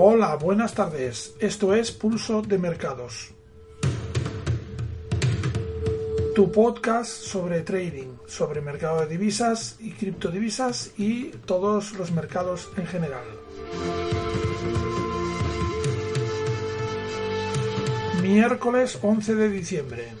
Hola, buenas tardes. Esto es Pulso de Mercados. Tu podcast sobre trading, sobre mercado de divisas y criptodivisas y todos los mercados en general. Miércoles 11 de diciembre.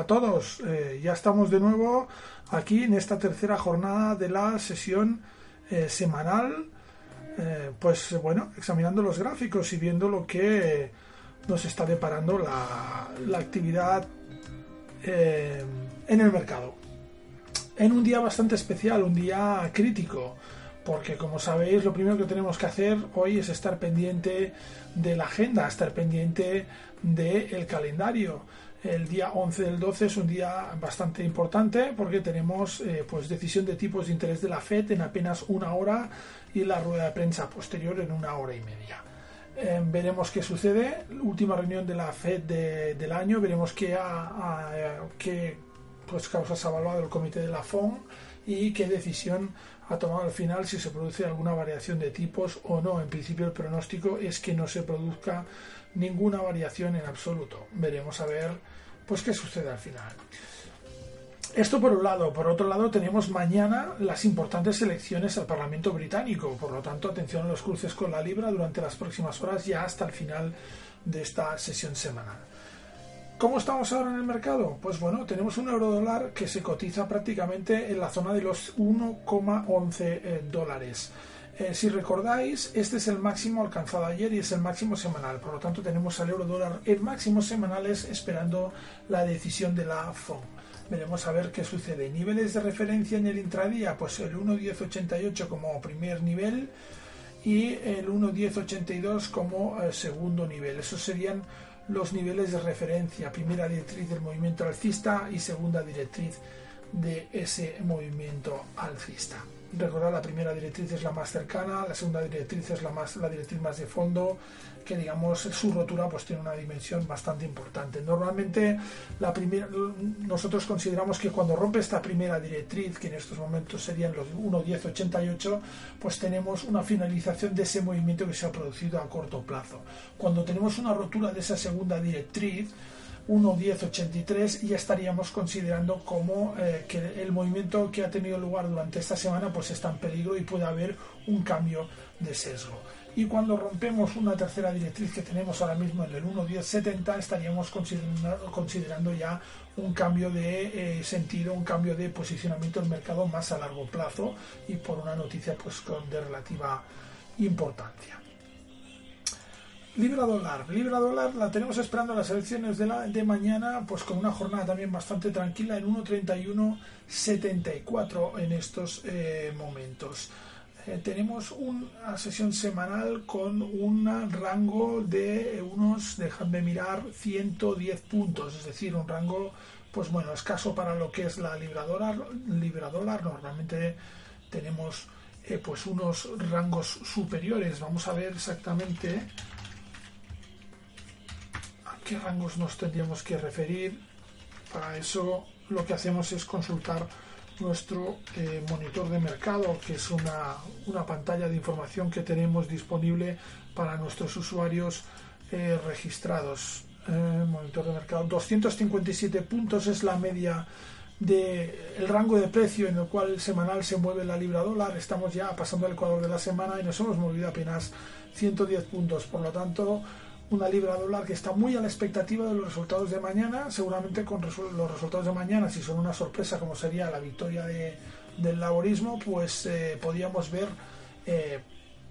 A todos, eh, ya estamos de nuevo aquí en esta tercera jornada de la sesión eh, semanal, eh, pues bueno, examinando los gráficos y viendo lo que nos está deparando la, la actividad en el mercado. En un día bastante especial, un día crítico, porque como sabéis lo primero que tenemos que hacer hoy es estar pendiente de la agenda, estar pendiente del calendario el día 11 del 12 es un día bastante importante porque tenemos eh, pues decisión de tipos de interés de la Fed en apenas una hora y la rueda de prensa posterior en una hora y media. Eh, veremos qué sucede. Última reunión de la Fed del año. Veremos qué, qué pues, causas ha evaluado el comité de la FOM y qué decisión ha tomado al final si se produce alguna variación de tipos o no. En principio el pronóstico es que no se produzca ninguna variación en absoluto. Veremos a ver pues qué sucede al final. Esto por un lado. Por otro lado, tenemos mañana las importantes elecciones al Parlamento británico. Por lo tanto, atención a los cruces con la libra durante las próximas horas, ya hasta el final de esta sesión semanal. ¿Cómo estamos ahora en el mercado? Pues bueno, tenemos un euro dólar que se cotiza prácticamente en la zona de los 1,11 eh, dólares. Eh, si recordáis, este es el máximo alcanzado ayer y es el máximo semanal. Por lo tanto, tenemos al euro dólar en máximos semanales esperando la decisión de la FOM. Veremos a ver qué sucede. Niveles de referencia en el intradía, pues el 1.1088 como primer nivel y el 1.1082 como eh, segundo nivel. Esos serían los niveles de referencia, primera directriz del movimiento alcista y segunda directriz de ese movimiento alcista. Recordad, la primera directriz es la más cercana, la segunda directriz es la, más, la directriz más de fondo, que digamos su rotura pues tiene una dimensión bastante importante. Normalmente la primera, nosotros consideramos que cuando rompe esta primera directriz, que en estos momentos serían los 1.1088, pues tenemos una finalización de ese movimiento que se ha producido a corto plazo. Cuando tenemos una rotura de esa segunda directriz, 1.1083 y ya estaríamos considerando como eh, que el movimiento que ha tenido lugar durante esta semana pues está en peligro y puede haber un cambio de sesgo. Y cuando rompemos una tercera directriz que tenemos ahora mismo en el 1.1070 estaríamos considerando, ya un cambio de eh, sentido, un cambio de posicionamiento del mercado más a largo plazo y por una noticia pues de relativa importancia. Libra dólar. Libra dólar la tenemos esperando las elecciones de, la, de mañana, pues con una jornada también bastante tranquila en 1.31.74 en estos eh, momentos. Eh, tenemos una sesión semanal con un rango de unos, dejadme mirar, 110 puntos, es decir, un rango, pues bueno, escaso para lo que es la libra dólar. Libra dólar normalmente tenemos eh, pues unos rangos superiores. Vamos a ver exactamente qué rangos nos tendríamos que referir. Para eso lo que hacemos es consultar nuestro eh, monitor de mercado, que es una, una, pantalla de información que tenemos disponible para nuestros usuarios eh, registrados. Eh, monitor de mercado, 257 puntos es la media de el rango de precio en el cual semanal se mueve la libra dólar. Estamos ya pasando el ecuador de la semana y nos hemos movido apenas 110 puntos. Por lo tanto, una libra dólar que está muy a la expectativa de los resultados de mañana, seguramente con los resultados de mañana, si son una sorpresa como sería la victoria de del laborismo, pues eh, podíamos ver eh,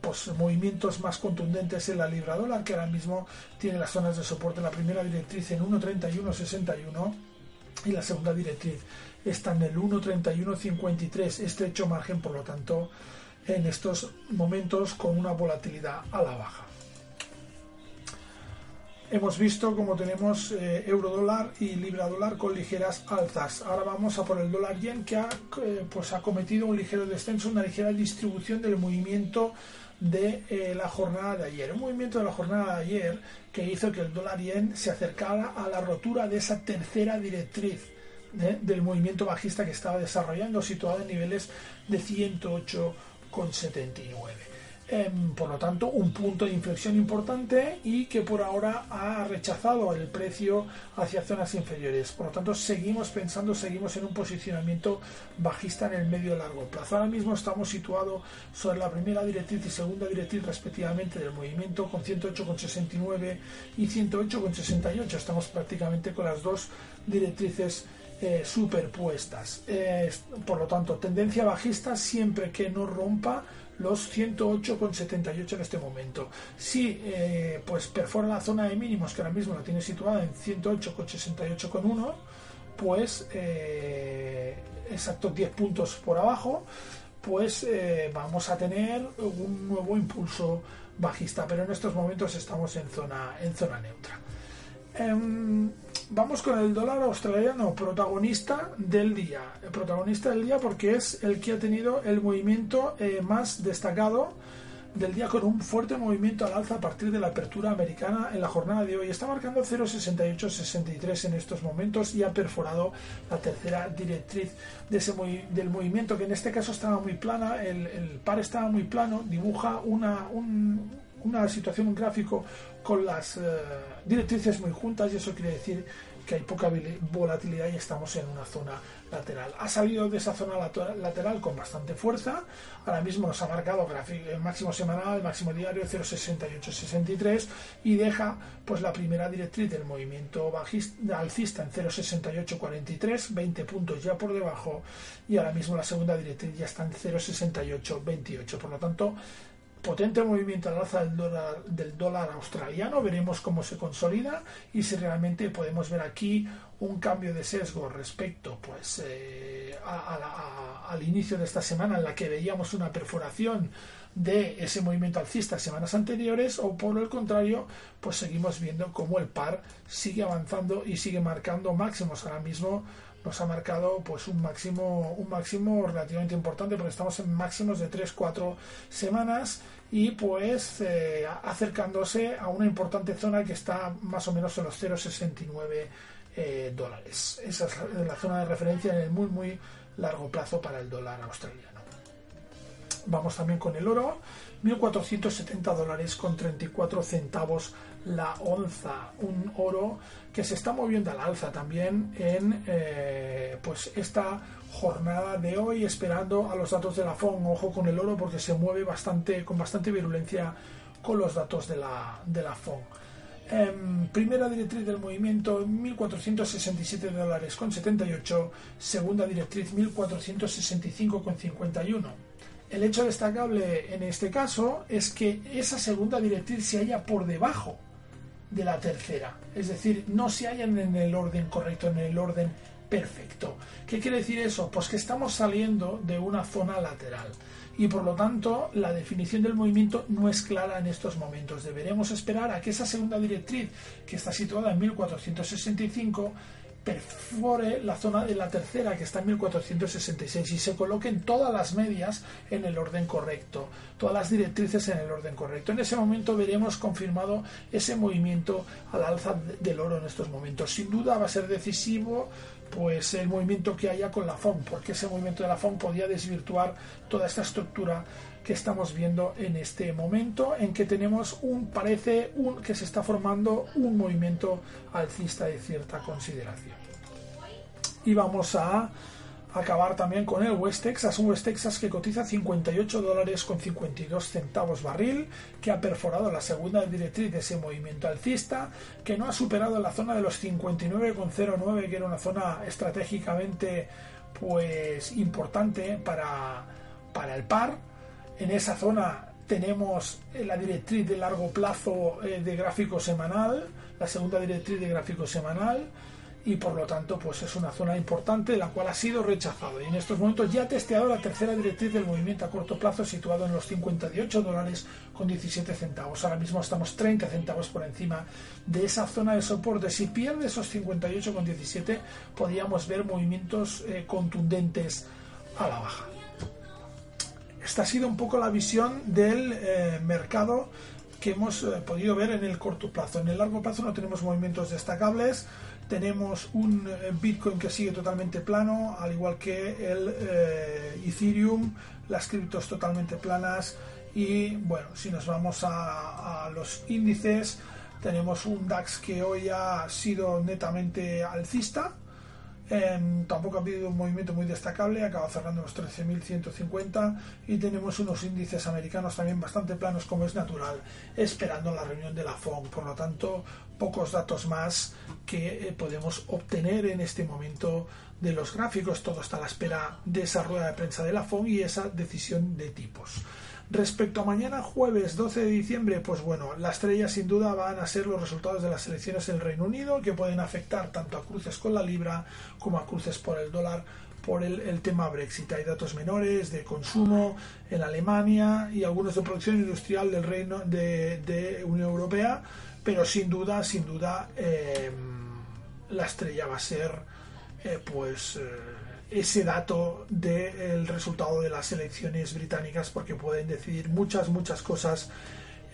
pues, movimientos más contundentes en la libra dólar, que ahora mismo tiene las zonas de soporte. La primera directriz en 1.3161 y la segunda directriz está en el 1.3153, estrecho margen, por lo tanto, en estos momentos con una volatilidad a la baja hemos visto como tenemos eh, euro dólar y libra dólar con ligeras alzas. Ahora vamos a por el dólar yen que ha, eh, pues ha cometido un ligero descenso, una ligera distribución del movimiento de eh, la jornada de ayer. Un movimiento de la jornada de ayer que hizo que el dólar yen se acercara a la rotura de esa tercera directriz del movimiento bajista que estaba desarrollando, situado en niveles de 108,79. Em, por lo tanto, un punto de inflexión importante y que por ahora ha rechazado el precio hacia zonas inferiores. Por lo tanto, seguimos pensando, seguimos en un posicionamiento bajista en el medio largo plazo. Ahora mismo estamos situados sobre la primera directriz y segunda directriz respectivamente del movimiento con 108,69 y 108,68. Estamos prácticamente con las dos directrices eh, superpuestas. Eh, por lo tanto, tendencia bajista siempre que no rompa los 108,78 en este momento. Si eh, pues perfora la zona de mínimos, que ahora mismo la tiene situada en 108,68,1, pues exacto 10 puntos por abajo, pues vamos a tener un nuevo impulso bajista, pero en estos momentos estamos en zona, en zona neutra. Vamos con el dólar australiano, protagonista del día. El protagonista del día porque es el que ha tenido el movimiento eh, más destacado del día con un fuerte movimiento al alza a partir de la apertura americana en la jornada de hoy. Está marcando 0,6863 en estos momentos y ha perforado la tercera directriz de ese del movimiento que en este caso estaba muy plana, el, el par estaba muy plano, dibuja una, un, una situación, un gráfico con las eh, directrices muy juntas y eso quiere decir que hay poca volatilidad y estamos en una zona lateral. Ha salido de esa zona lateral con bastante fuerza. Ahora mismo nos ha marcado el máximo semanal, el máximo diario 0,6863 y deja pues la primera directriz del movimiento bajista, alcista en 0,6843, 20 puntos ya por debajo y ahora mismo la segunda directriz ya está en 0,6828. Por lo tanto, potente movimiento al alza del dólar, australiano, veremos cómo se consolida y si realmente podemos ver aquí un cambio de sesgo respecto pues eh, al inicio de esta semana en la que veíamos una perforación de ese movimiento alcista semanas anteriores o por el contrario pues seguimos viendo cómo el par sigue avanzando y sigue marcando máximos ahora mismo nos ha marcado pues un máximo un máximo relativamente importante porque estamos en máximos de 3-4 semanas y pues eh, acercándose a una importante zona que está más o menos en los 0,69 eh, dólares. Esa es la, zona de referencia en el muy muy largo plazo para el dólar australiano. Vamos también con el oro, 1.470 dólares con 34 centavos la onza, un oro que se está moviendo al alza también en eh, pues esta jornada de hoy esperando a los datos de la FON. Ojo con el oro porque se mueve bastante con bastante virulencia con los datos de la, de la FON. Em, primera directriz del movimiento 1467 dólares con 78 segunda directriz 1465 con 51 el hecho destacable en este caso es que esa segunda directriz se halla por debajo de la tercera. Es decir, no se hallan en el orden correcto, en el orden perfecto. ¿Qué quiere decir eso? Pues que estamos saliendo de una zona lateral y por lo tanto la definición del movimiento no es clara en estos momentos. Deberemos esperar a que esa segunda directriz, que está situada en 1465, perfore la zona de la tercera que está en 1466 y se coloquen todas las medias en el orden correcto, todas las directrices en el orden correcto. En ese momento veremos confirmado ese movimiento al alza del oro en estos momentos. Sin duda va a ser decisivo pues el movimiento que haya con la FOM, porque ese movimiento de la FOM podía desvirtuar toda esta estructura que estamos viendo en este momento en que tenemos un parece un que se está formando un movimiento alcista de cierta consideración y vamos a acabar también con el West Texas, un West Texas que cotiza 58 dólares con 52 centavos barril, que ha perforado la segunda directriz de ese movimiento alcista, que no ha superado la zona de los 59,09, que era una zona estratégicamente pues importante para, para el par. En esa zona tenemos la directriz de largo plazo eh, de gráfico semanal, la segunda directriz de gráfico semanal y por lo tanto pues es una zona importante la cual ha sido rechazado y en estos momentos ya ha testeado la tercera directriz del movimiento a corto plazo situado en los 58 dólares con 17 centavos. Ahora mismo estamos 30 centavos por encima de esa zona de soporte. Si pierde esos 58 con 17 podríamos ver movimientos eh, contundentes a la baja esta ha sido un poco la visión del eh, mercado que hemos eh, podido ver en el corto plazo. En el largo plazo no tenemos movimientos destacables. Tenemos un eh, Bitcoin que sigue totalmente plano, al igual que el Ethereum, las criptos totalmente planas. Y bueno, si nos vamos a los índices, tenemos un DAX que hoy ha sido netamente alcista Em, tampoco ha habido un movimiento muy destacable, acaba cerrando los 13.150 y tenemos unos índices americanos también bastante planos como es natural, esperando la reunión de la FOM. Por lo tanto, pocos datos más que eh, podemos obtener en este momento de los gráficos. Todo está a la espera de esa rueda de prensa de la FOM y esa decisión de tipos. Respecto a mañana jueves 12 de diciembre, pues bueno, la estrella sin duda van a ser los resultados de las elecciones en el Reino Unido, que pueden afectar tanto a cruces con la libra como a cruces por el dólar por el, tema Brexit. Hay datos menores de consumo en Alemania y algunos de producción industrial del Reino de, Unión Europea, pero sin duda, sin duda, eh, la estrella va a ser, eh, pues. Eh, ese dato del resultado de las elecciones británicas porque pueden decidir muchas, muchas cosas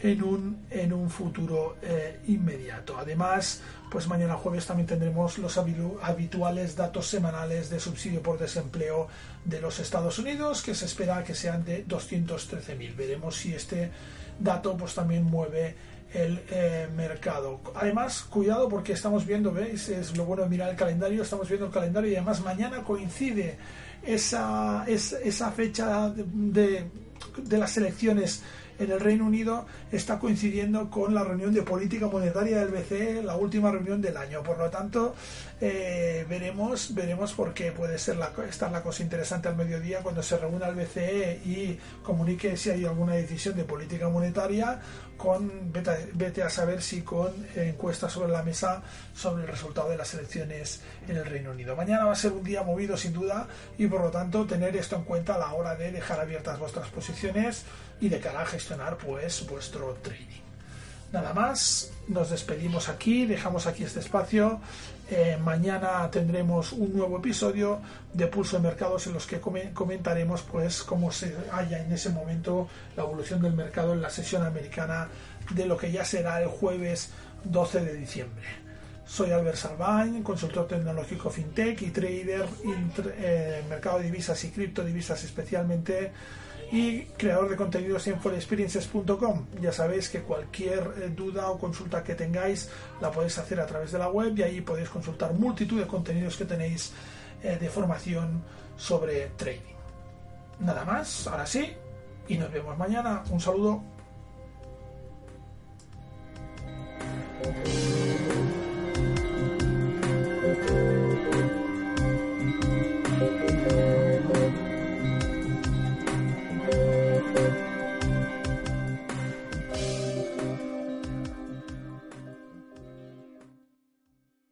en un, en un futuro eh, inmediato. Además, pues mañana jueves también tendremos los habituales datos semanales de subsidio por desempleo de los Estados Unidos, que se espera que sean de 213.000. Veremos si este dato pues también mueve el eh, mercado. Además, cuidado porque estamos viendo, ¿veis? Es lo bueno de mirar el calendario, estamos viendo el calendario y además mañana coincide esa, esa, fecha de, de las elecciones en el Reino Unido está coincidiendo con la reunión de política monetaria del BCE, la última reunión del año. Por lo tanto, eh, veremos, veremos por qué puede ser la, estar la cosa interesante al mediodía cuando se reúna el BCE y comunique si hay alguna decisión de política monetaria con vete, a saber si con encuestas sobre la mesa sobre el resultado de las elecciones en el Reino Unido. Mañana va a ser un día movido sin duda y por lo tanto tener esto en cuenta a la hora de dejar abiertas vuestras posiciones y de cara a gestionar pues vuestro trading. Nada más, nos despedimos aquí, dejamos aquí este espacio. Eh, mañana tendremos un nuevo episodio de Pulso de Mercados en los que comentaremos pues cómo se halla en ese momento la evolución del mercado en la sesión americana de lo que ya será el jueves 12 de diciembre. Soy Albert Salvain, consultor tecnológico fintech y trader en eh, mercado de divisas y criptodivisas especialmente y creador de contenidos en forexperiences.com. Ya sabéis que cualquier eh, duda o consulta que tengáis la podéis hacer a través de la web y ahí podéis consultar multitud de contenidos que tenéis eh, de formación sobre trading. Nada más, ahora sí, y nos vemos mañana. Un saludo.